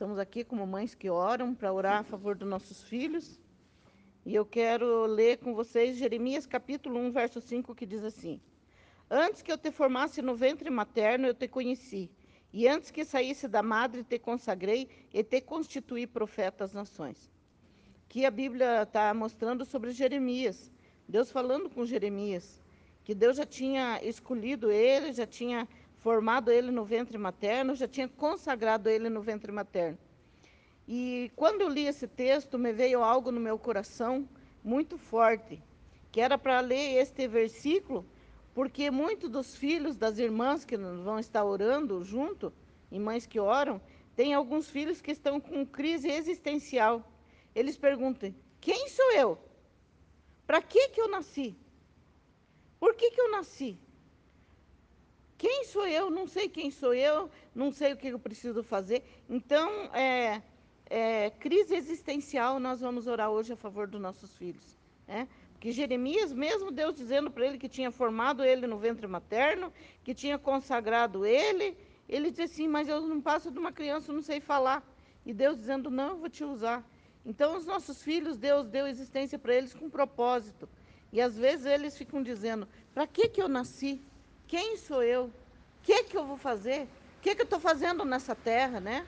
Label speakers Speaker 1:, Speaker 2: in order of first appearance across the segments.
Speaker 1: Estamos aqui como mães que oram para orar a favor dos nossos filhos. E eu quero ler com vocês Jeremias capítulo 1, verso 5, que diz assim: Antes que eu te formasse no ventre materno, eu te conheci. E antes que saísse da madre, te consagrei e te constituí profeta às nações. Que a Bíblia está mostrando sobre Jeremias. Deus falando com Jeremias. Que Deus já tinha escolhido ele, já tinha formado ele no ventre materno, já tinha consagrado ele no ventre materno. E quando eu li esse texto, me veio algo no meu coração muito forte, que era para ler este versículo, porque muitos dos filhos das irmãs que vão estar orando junto, e mães que oram, tem alguns filhos que estão com crise existencial. Eles perguntam: quem sou eu? Para que, que eu nasci? Por que, que eu nasci? Quem sou eu? Não sei quem sou eu, não sei o que eu preciso fazer. Então, é, é, crise existencial, nós vamos orar hoje a favor dos nossos filhos. Né? Porque Jeremias, mesmo Deus dizendo para ele que tinha formado ele no ventre materno, que tinha consagrado ele, ele disse assim, mas eu não passo de uma criança, não sei falar. E Deus dizendo, não, eu vou te usar. Então, os nossos filhos, Deus deu existência para eles com propósito. E às vezes eles ficam dizendo, para que, que eu nasci? Quem sou eu? O que, que eu vou fazer? O que, que eu estou fazendo nessa terra, né?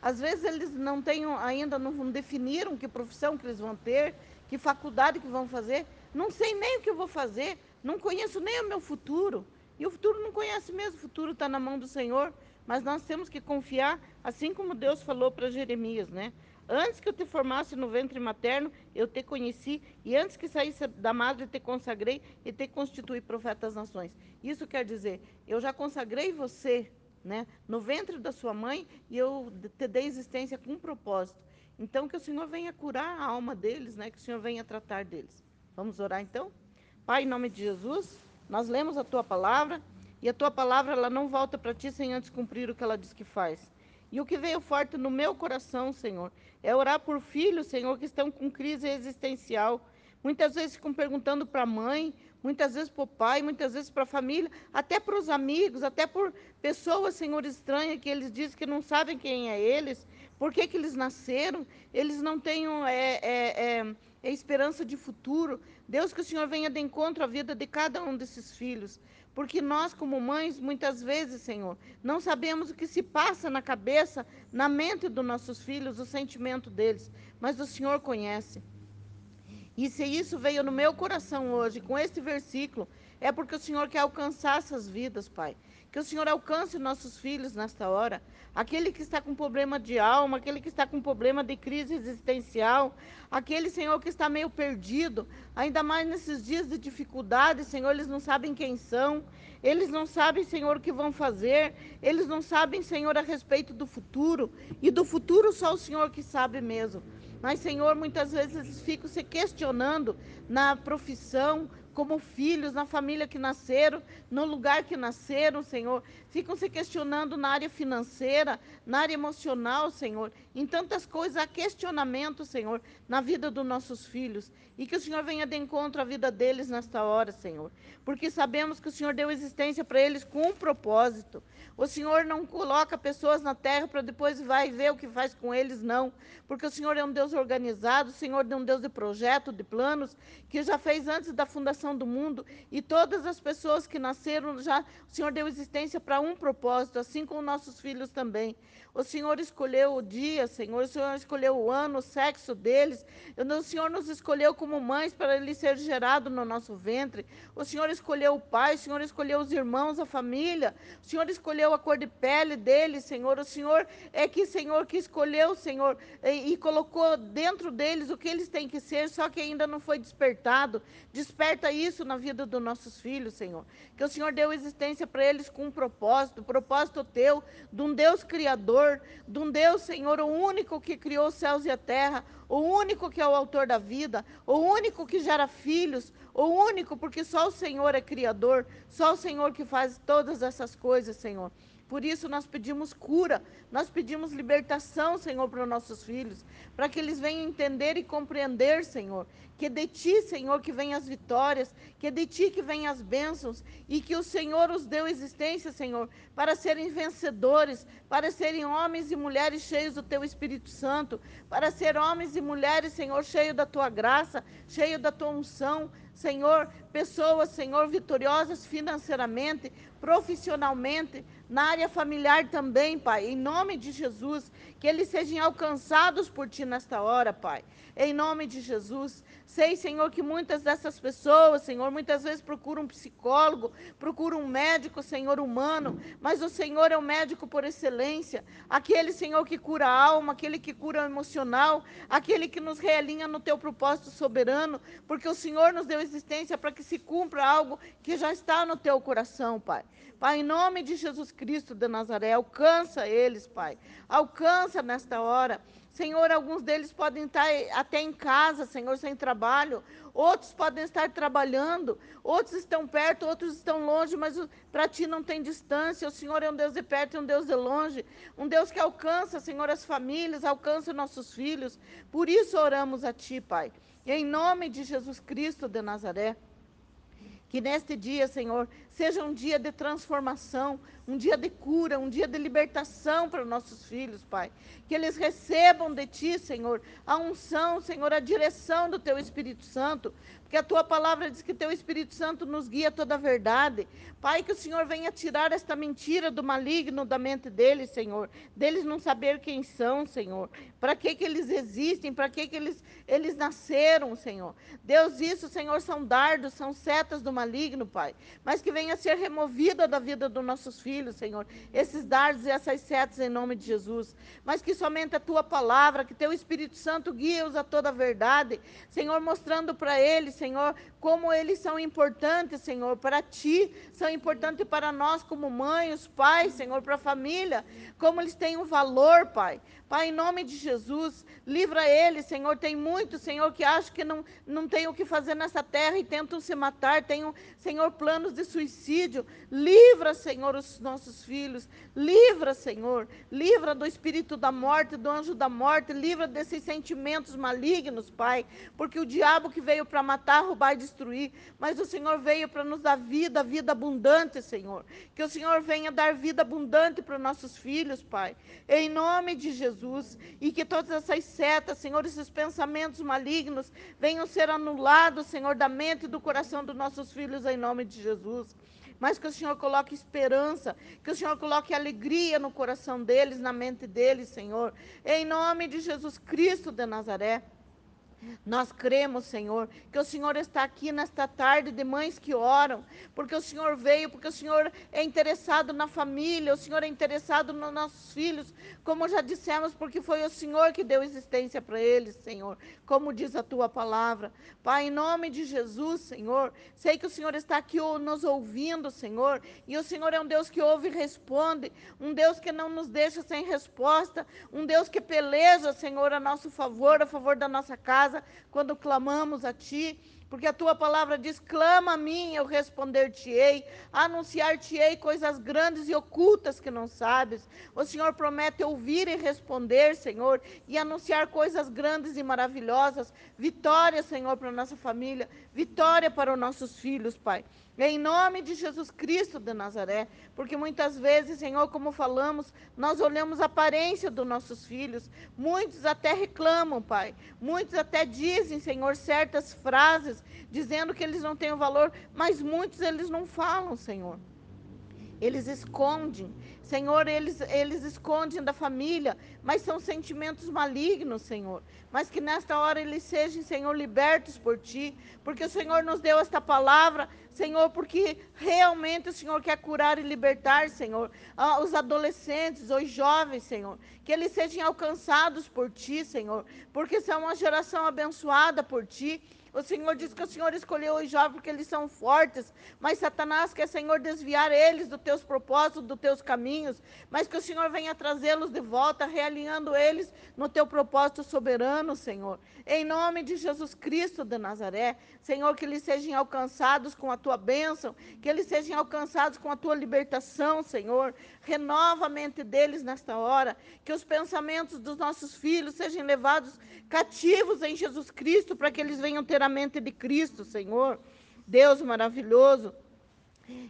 Speaker 1: Às vezes eles não têm, ainda não definiram que profissão que eles vão ter, que faculdade que vão fazer. Não sei nem o que eu vou fazer, não conheço nem o meu futuro. E o futuro não conhece mesmo, o futuro está na mão do Senhor. Mas nós temos que confiar, assim como Deus falou para Jeremias, né? Antes que eu te formasse no ventre materno, eu te conheci, e antes que saísse da madre, te consagrei e te constituí profeta das nações. Isso quer dizer, eu já consagrei você né, no ventre da sua mãe e eu te dei existência com um propósito. Então, que o Senhor venha curar a alma deles, né, que o Senhor venha tratar deles. Vamos orar então? Pai, em nome de Jesus, nós lemos a tua palavra e a tua palavra ela não volta para ti sem antes cumprir o que ela diz que faz. E o que veio forte no meu coração, Senhor, é orar por filhos, Senhor, que estão com crise existencial. Muitas vezes ficam perguntando para a mãe, muitas vezes para o pai, muitas vezes para a família, até para os amigos, até por pessoas, Senhor, estranhas, que eles dizem que não sabem quem é eles, por que, que eles nasceram, eles não têm é, é, é, é esperança de futuro. Deus, que o Senhor venha de encontro à vida de cada um desses filhos. Porque nós, como mães, muitas vezes, Senhor, não sabemos o que se passa na cabeça, na mente dos nossos filhos, o sentimento deles, mas o Senhor conhece. E se isso veio no meu coração hoje, com este versículo, é porque o Senhor quer alcançar essas vidas, Pai. Que o Senhor alcance nossos filhos nesta hora. Aquele que está com problema de alma, aquele que está com problema de crise existencial, aquele, Senhor, que está meio perdido, ainda mais nesses dias de dificuldade, Senhor, eles não sabem quem são, eles não sabem, Senhor, o que vão fazer, eles não sabem, Senhor, a respeito do futuro, e do futuro só o Senhor que sabe mesmo. Mas, Senhor, muitas vezes eles ficam se questionando na profissão, como filhos, na família que nasceram, no lugar que nasceram, Senhor. Ficam se questionando na área financeira, na área emocional, Senhor. Em tantas coisas, há questionamento, Senhor, na vida dos nossos filhos. E que o Senhor venha de encontro à vida deles nesta hora, Senhor. Porque sabemos que o Senhor deu existência para eles com um propósito. O Senhor não coloca pessoas na terra para depois vai ver o que faz com eles, não. Porque o Senhor é um Deus organizado, o Senhor é um Deus de projeto, de planos, que já fez antes da fundação do mundo. E todas as pessoas que nasceram, já o Senhor deu existência para um propósito, assim como nossos filhos também. O Senhor escolheu o dia, Senhor, o Senhor escolheu o ano, o sexo deles. O Senhor nos escolheu como mães para ele ser gerado no nosso ventre. O Senhor escolheu o pai, o Senhor escolheu os irmãos, a família. O Senhor escolheu a cor de pele deles, Senhor. O Senhor é que, Senhor, que escolheu, Senhor, e, e colocou dentro deles o que eles têm que ser, só que ainda não foi despertado. Desperta isso na vida dos nossos filhos, Senhor. Que o Senhor deu existência para eles com um propósito, propósito teu, de um Deus criador de um Deus, Senhor, o único que criou os céus e a terra, o único que é o autor da vida, o único que gera filhos, o único, porque só o Senhor é criador, só o Senhor que faz todas essas coisas, Senhor. Por isso nós pedimos cura, nós pedimos libertação, Senhor, para os nossos filhos, para que eles venham entender e compreender, Senhor, que de ti, Senhor, que vem as vitórias, que de ti que vem as bênçãos, e que o Senhor os deu existência, Senhor, para serem vencedores, para serem homens e mulheres cheios do teu Espírito Santo, para ser homens e mulheres, Senhor, cheios da tua graça, cheios da tua unção, Senhor, pessoas, Senhor, vitoriosas financeiramente, profissionalmente, na área familiar também, Pai, em nome de Jesus, que eles sejam alcançados por Ti nesta hora, Pai, em nome de Jesus. Sei, Senhor, que muitas dessas pessoas, Senhor, muitas vezes procuram um psicólogo, procuram um médico, Senhor, humano, mas o Senhor é o médico por excelência, aquele, Senhor, que cura a alma, aquele que cura o emocional, aquele que nos realinha no Teu propósito soberano, porque o Senhor nos deu existência para que se cumpra algo que já está no Teu coração, Pai. Pai, em nome de Jesus Cristo de Nazaré, alcança eles, Pai. Alcança nesta hora. Senhor, alguns deles podem estar até em casa, Senhor, sem trabalho. Outros podem estar trabalhando. Outros estão perto, outros estão longe, mas para ti não tem distância. O Senhor é um Deus de perto e um Deus de longe. Um Deus que alcança, Senhor, as famílias, alcança nossos filhos. Por isso oramos a ti, Pai. Em nome de Jesus Cristo de Nazaré. Que neste dia, Senhor, seja um dia de transformação, um dia de cura, um dia de libertação para nossos filhos, Pai. Que eles recebam de Ti, Senhor, a unção, Senhor, a direção do Teu Espírito Santo, porque a Tua palavra diz que Teu Espírito Santo nos guia toda a verdade. Pai, que o Senhor venha tirar esta mentira do maligno da mente deles, Senhor, deles não saber quem são, Senhor, para que, que eles existem, para que, que eles, eles nasceram, Senhor. Deus, isso, Senhor, são dardos, são setas do maligno, Pai, mas que venha ser removida da vida dos nossos filhos Senhor, esses dardos e essas setas em nome de Jesus. Mas que somente a tua palavra, que teu Espírito Santo guia-os a toda a verdade, Senhor, mostrando para eles, Senhor, como eles são importantes, Senhor, para ti, são importantes para nós como mães, pais, Senhor, para a família, como eles têm um valor, Pai. Pai, em nome de Jesus, livra eles, Senhor. Tem muitos, Senhor, que acham que não, não tem o que fazer nessa terra e tentam se matar, tem, Senhor, planos de suicídio. Livra, Senhor, os nossos filhos. Livra, Senhor. Livra do espírito da morte, do anjo da morte. Livra desses sentimentos malignos, Pai. Porque o diabo que veio para matar, roubar e destruir, mas o Senhor veio para nos dar vida, vida abundante, Senhor. Que o Senhor venha dar vida abundante para os nossos filhos, Pai. Em nome de Jesus. Jesus, e que todas essas setas, Senhor, esses pensamentos malignos venham ser anulados, Senhor, da mente e do coração dos nossos filhos, em nome de Jesus. Mas que o Senhor coloque esperança, que o Senhor coloque alegria no coração deles, na mente deles, Senhor, em nome de Jesus Cristo de Nazaré. Nós cremos, Senhor, que o Senhor está aqui nesta tarde de mães que oram, porque o Senhor veio, porque o Senhor é interessado na família, o Senhor é interessado nos nossos filhos, como já dissemos, porque foi o Senhor que deu existência para eles, Senhor, como diz a tua palavra. Pai, em nome de Jesus, Senhor, sei que o Senhor está aqui nos ouvindo, Senhor, e o Senhor é um Deus que ouve e responde, um Deus que não nos deixa sem resposta, um Deus que peleja, Senhor, a nosso favor, a favor da nossa casa casa, quando clamamos a Ti, porque a Tua palavra diz: clama a mim, eu responder-te-ei, anunciar-te-ei coisas grandes e ocultas que não sabes. O Senhor promete ouvir e responder, Senhor, e anunciar coisas grandes e maravilhosas. Vitória, Senhor, para a nossa família, vitória para os nossos filhos, Pai. Em nome de Jesus Cristo de Nazaré, porque muitas vezes, Senhor, como falamos, nós olhamos a aparência dos nossos filhos, muitos até reclamam, Pai, muitos até dizem, Senhor, certas frases, dizendo que eles não têm o valor, mas muitos eles não falam, Senhor. Eles escondem, Senhor, eles, eles escondem da família, mas são sentimentos malignos, Senhor. Mas que nesta hora eles sejam, Senhor, libertos por Ti, porque o Senhor nos deu esta palavra, Senhor, porque realmente o Senhor quer curar e libertar, Senhor, os adolescentes, os jovens, Senhor, que eles sejam alcançados por Ti, Senhor, porque são uma geração abençoada por Ti o Senhor diz que o Senhor escolheu os jovens porque eles são fortes, mas Satanás quer, Senhor, desviar eles dos teus propósitos, dos teus caminhos, mas que o Senhor venha trazê-los de volta, realinhando eles no teu propósito soberano, Senhor. Em nome de Jesus Cristo de Nazaré, Senhor, que eles sejam alcançados com a tua bênção, que eles sejam alcançados com a tua libertação, Senhor. Renova a mente deles nesta hora, que os pensamentos dos nossos filhos sejam levados cativos em Jesus Cristo, para que eles venham ter a mente de Cristo, Senhor. Deus maravilhoso.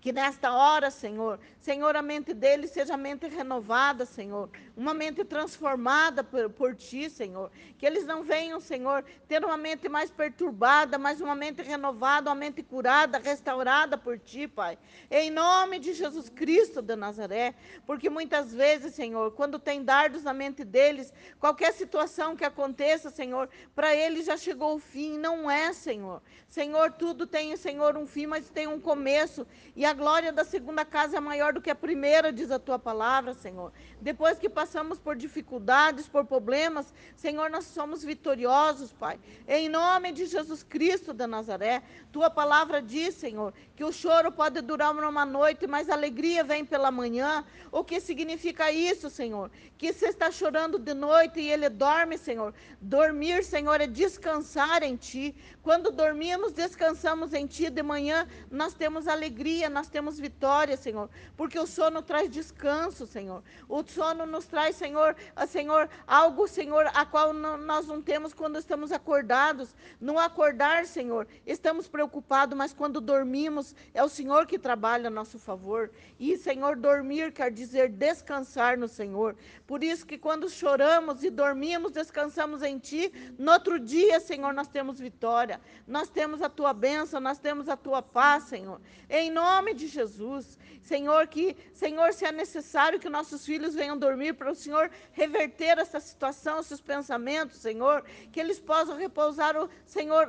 Speaker 1: Que nesta hora, Senhor, Senhor, a mente deles seja mente renovada, Senhor. Uma mente transformada por, por Ti, Senhor. Que eles não venham, Senhor, ter uma mente mais perturbada, mas uma mente renovada, uma mente curada, restaurada por Ti, Pai. Em nome de Jesus Cristo de Nazaré. Porque muitas vezes, Senhor, quando tem dardos na mente deles, qualquer situação que aconteça, Senhor, para eles já chegou o fim. Não é, Senhor. Senhor, tudo tem, Senhor, um fim, mas tem um começo. E a glória da segunda casa é maior do que a primeira, diz a tua palavra, Senhor. Depois que passamos por dificuldades, por problemas, Senhor, nós somos vitoriosos, Pai. Em nome de Jesus Cristo de Nazaré, tua palavra diz, Senhor, que o choro pode durar uma noite, mas a alegria vem pela manhã. O que significa isso, Senhor? Que você está chorando de noite e ele dorme, Senhor. Dormir, Senhor, é descansar em ti. Quando dormimos, descansamos em ti. De manhã, nós temos alegria, nós temos vitória, Senhor. Porque o sono traz descanso, Senhor. O sono nos traz, Senhor, a Senhor, algo, Senhor, a qual não, nós não temos quando estamos acordados. No acordar, Senhor, estamos preocupados, mas quando dormimos, é o Senhor que trabalha a nosso favor. E, Senhor, dormir quer dizer descansar no Senhor. Por isso que quando choramos e dormimos, descansamos em Ti, no outro dia, Senhor, nós temos vitória. Nós temos a Tua bênção, nós temos a Tua paz, Senhor. Em nome de Jesus. Senhor, que, Senhor, se é necessário que nossos filhos venham dormir para o Senhor reverter essa situação, esses pensamentos, Senhor, que eles possam repousar, o Senhor,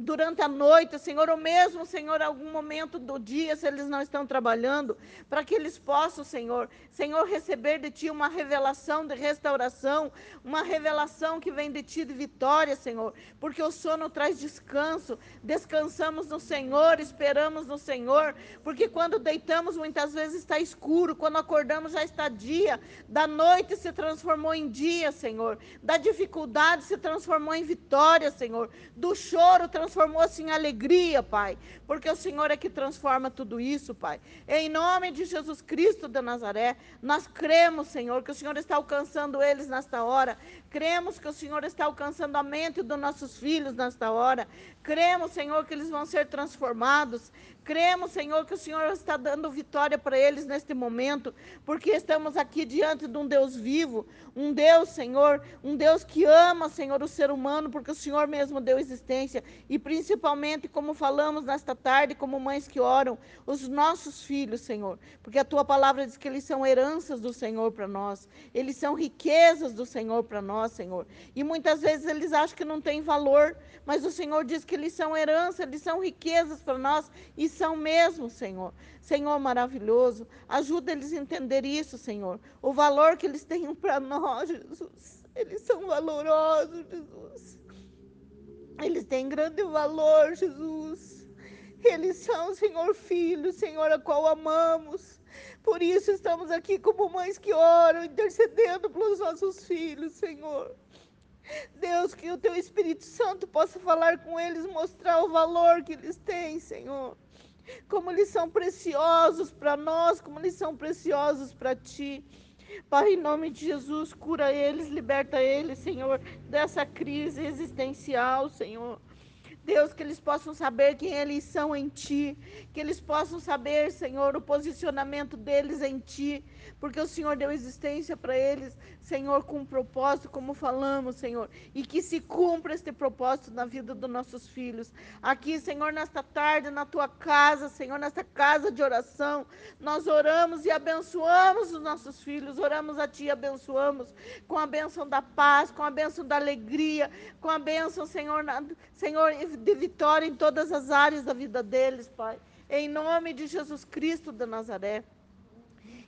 Speaker 1: durante a noite, Senhor, ou mesmo, Senhor, algum momento do dia, se eles não estão trabalhando, para que eles possam, Senhor, Senhor, receber de Ti uma revelação de restauração, uma revelação que vem de Ti de vitória, Senhor, porque o sono traz descanso, descansamos no Senhor, esperamos no Senhor, porque quando deitamos muitas vezes está escuro, quando acordamos já está dia, da noite se transformou em dia, Senhor, da dificuldade se transformou em vitória, Senhor, do choro transformou-se em alegria, Pai, porque o Senhor é que transforma tudo isso, Pai. Em nome de Jesus Cristo de Nazaré, nós cremos, Senhor, que o Senhor está alcançando eles nesta hora, cremos que o Senhor está alcançando a mente dos nossos filhos nesta hora, cremos, Senhor, que eles vão ser transformados, Cremos, Senhor, que o Senhor está dando vitória para eles neste momento, porque estamos aqui diante de um Deus vivo, um Deus, Senhor, um Deus que ama, Senhor, o ser humano, porque o Senhor mesmo deu existência, e principalmente, como falamos nesta tarde, como mães que oram, os nossos filhos, Senhor, porque a tua palavra diz que eles são heranças do Senhor para nós, eles são riquezas do Senhor para nós, Senhor, e muitas vezes eles acham que não tem valor, mas o Senhor diz que eles são herança, eles são riquezas para nós, e são mesmo, Senhor. Senhor maravilhoso, ajuda eles a entender isso, Senhor. O valor que eles têm para nós, Jesus. Eles são valorosos, Jesus. Eles têm grande valor, Jesus. Eles são, Senhor, filhos, Senhor, a qual amamos. Por isso estamos aqui como mães que oram, intercedendo pelos nossos filhos, Senhor. Deus, que o teu Espírito Santo possa falar com eles, mostrar o valor que eles têm, Senhor como eles são preciosos para nós, como eles são preciosos para ti. Pai, em nome de Jesus, cura eles, liberta eles, Senhor, dessa crise existencial, Senhor. Deus, que eles possam saber quem eles são em Ti, que eles possam saber, Senhor, o posicionamento deles em Ti, porque o Senhor deu existência para eles, Senhor, com um propósito, como falamos, Senhor, e que se cumpra este propósito na vida dos nossos filhos. Aqui, Senhor, nesta tarde, na tua casa, Senhor, nesta casa de oração, nós oramos e abençoamos os nossos filhos, oramos a Ti, abençoamos com a bênção da paz, com a bênção da alegria, com a bênção, Senhor, na, Senhor, de vitória em todas as áreas da vida deles, Pai. Em nome de Jesus Cristo de Nazaré.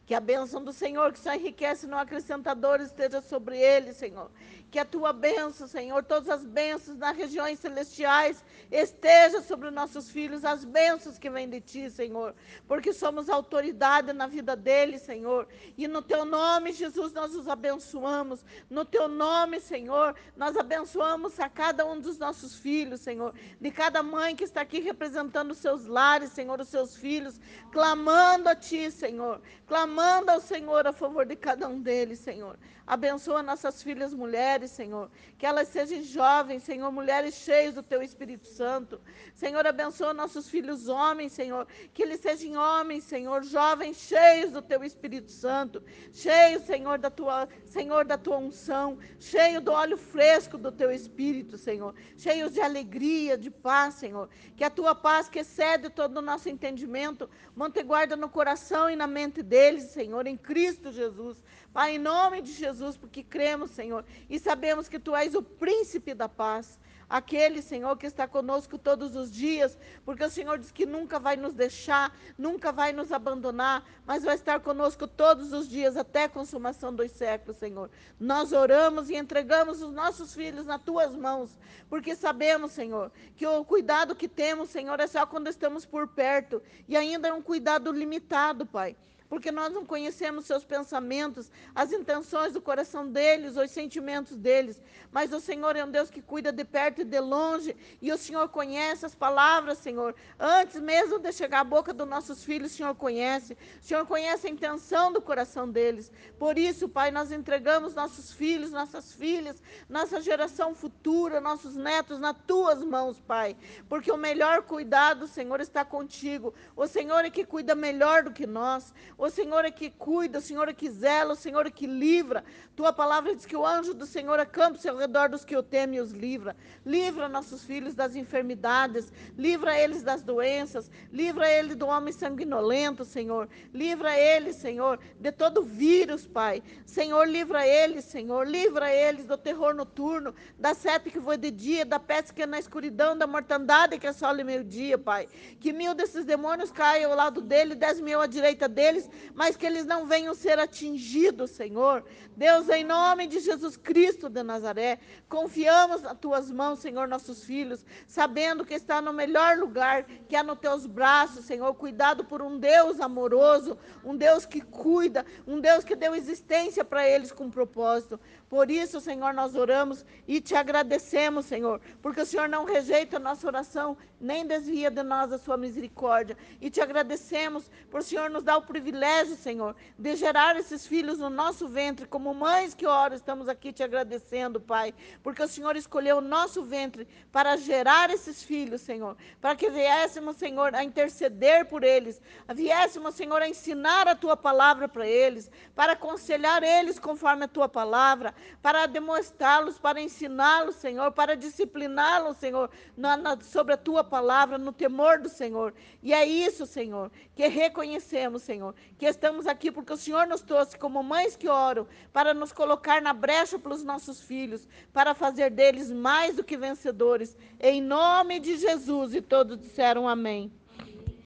Speaker 1: Que a bênção do Senhor, que só enriquece no acrescentador, esteja sobre ele, Senhor. Que a tua bênção, Senhor, todas as bênçãos nas regiões celestiais, esteja sobre os nossos filhos, as bênçãos que vêm de ti, Senhor. Porque somos autoridade na vida deles, Senhor. E no teu nome, Jesus, nós os abençoamos. No teu nome, Senhor, nós abençoamos a cada um dos nossos filhos, Senhor. De cada mãe que está aqui representando os seus lares, Senhor, os seus filhos, clamando a ti, Senhor. Clamando ao Senhor a favor de cada um deles, Senhor. Abençoa nossas filhas mulheres, Senhor. Que elas sejam jovens, Senhor, mulheres cheias do Teu Espírito Santo. Senhor, abençoa nossos filhos homens, Senhor. Que eles sejam homens, Senhor, jovens cheios do Teu Espírito Santo. Cheios, Senhor, da Tua, Senhor, da Tua unção. Cheios do óleo fresco do Teu Espírito, Senhor. Cheios de alegria, de paz, Senhor. Que a Tua paz, que excede todo o nosso entendimento, mantenha guarda no coração e na mente deles, Senhor, em Cristo Jesus. Pai, em nome de Jesus, porque cremos, Senhor, e sabemos que Tu és o príncipe da paz. Aquele, Senhor, que está conosco todos os dias, porque o Senhor diz que nunca vai nos deixar, nunca vai nos abandonar, mas vai estar conosco todos os dias, até a consumação dos séculos, Senhor. Nós oramos e entregamos os nossos filhos nas tuas mãos, porque sabemos, Senhor, que o cuidado que temos, Senhor, é só quando estamos por perto, e ainda é um cuidado limitado, Pai porque nós não conhecemos seus pensamentos, as intenções do coração deles, os sentimentos deles. Mas o Senhor é um Deus que cuida de perto e de longe, e o Senhor conhece as palavras, Senhor. Antes mesmo de chegar à boca dos nossos filhos, o Senhor conhece. O Senhor conhece a intenção do coração deles. Por isso, Pai, nós entregamos nossos filhos, nossas filhas, nossa geração futura, nossos netos nas tuas mãos, Pai. Porque o melhor cuidado, Senhor, está contigo. O Senhor é que cuida melhor do que nós. O Senhor é que cuida, o Senhor é que zela, o Senhor é que livra. Tua palavra diz que o anjo do Senhor acampa-se ao redor dos que o temem e os livra. Livra nossos filhos das enfermidades, livra eles das doenças, livra eles do homem sanguinolento, Senhor. Livra eles, Senhor, de todo vírus, Pai. Senhor, livra eles, Senhor. Livra eles do terror noturno, da sete que foi de dia, da peste que é na escuridão, da mortandade que só meio-dia, Pai. Que mil desses demônios caiam ao lado dele, dez mil à direita deles, mas que eles não venham ser atingidos, Senhor. Deus, em nome de Jesus Cristo de Nazaré, confiamos nas tuas mãos, Senhor, nossos filhos, sabendo que está no melhor lugar, que é nos teus braços, Senhor, cuidado por um Deus amoroso, um Deus que cuida, um Deus que deu existência para eles com propósito. Por isso, Senhor, nós oramos e te agradecemos, Senhor, porque o Senhor não rejeita a nossa oração, nem desvia de nós a sua misericórdia. E te agradecemos por o Senhor nos dar o privilégio, Senhor, de gerar esses filhos no nosso ventre, como mães que oram, estamos aqui te agradecendo, Pai, porque o Senhor escolheu o nosso ventre para gerar esses filhos, Senhor, para que viéssemos, Senhor, a interceder por eles, viéssemos, Senhor, a ensinar a tua palavra para eles, para aconselhar eles conforme a tua palavra, para demonstrá-los, para ensiná-los, Senhor, para discipliná-los, Senhor, na, na, sobre a tua palavra, no temor do Senhor. E é isso, Senhor, que reconhecemos, Senhor, que estamos aqui porque o Senhor nos trouxe como mães que oram para nos colocar na brecha pelos nossos filhos, para fazer deles mais do que vencedores. Em nome de Jesus. E todos disseram amém.